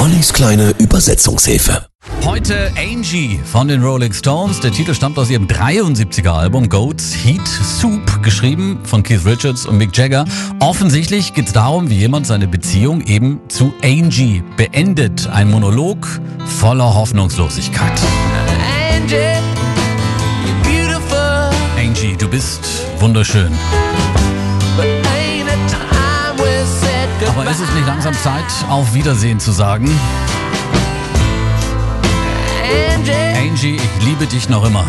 Ollis kleine Übersetzungshilfe. Heute Angie von den Rolling Stones. Der Titel stammt aus ihrem 73er Album Goats Heat Soup, geschrieben von Keith Richards und Mick Jagger. Offensichtlich geht es darum, wie jemand seine Beziehung eben zu Angie beendet. Ein Monolog voller Hoffnungslosigkeit. Angie, you're beautiful, Angie, du bist wunderschön. but Aber ist es nicht langsam Zeit, auf Wiedersehen zu sagen? Angie, ich liebe dich noch immer.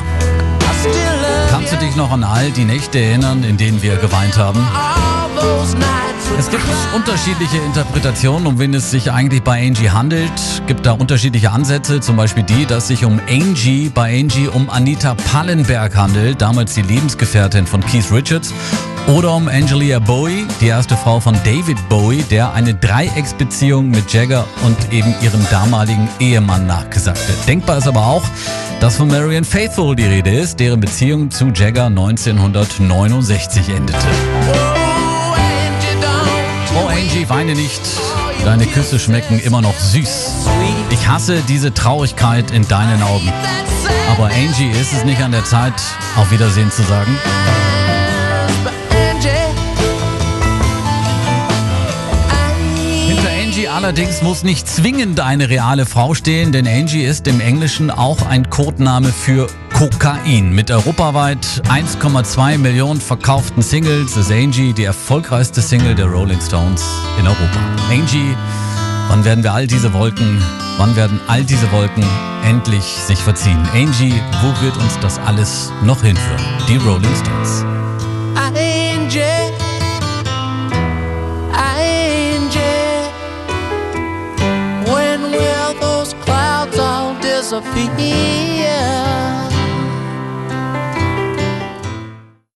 Kannst du dich noch an all die Nächte erinnern, in denen wir geweint haben? Es gibt unterschiedliche Interpretationen, um wen es sich eigentlich bei Angie handelt. Gibt da unterschiedliche Ansätze, zum Beispiel die, dass sich um Angie bei Angie um Anita Pallenberg handelt, damals die Lebensgefährtin von Keith Richards. Oder um Angelia Bowie, die erste Frau von David Bowie, der eine Dreiecksbeziehung mit Jagger und eben ihrem damaligen Ehemann nachgesagte. Denkbar ist aber auch, dass von Marianne Faithfull die Rede ist, deren Beziehung zu Jagger 1969 endete. Oh, Angie, weine nicht. Deine Küsse schmecken immer noch süß. Ich hasse diese Traurigkeit in deinen Augen. Aber Angie, ist es nicht an der Zeit, auf Wiedersehen zu sagen? Allerdings muss nicht zwingend eine reale Frau stehen, denn Angie ist im Englischen auch ein Codename für Kokain. Mit europaweit 1,2 Millionen verkauften Singles ist Angie die erfolgreichste Single der Rolling Stones in Europa. Angie, wann werden wir all diese Wolken, wann werden all diese Wolken endlich sich verziehen? Angie, wo wird uns das alles noch hinführen? Die Rolling Stones. Angie, philosophy.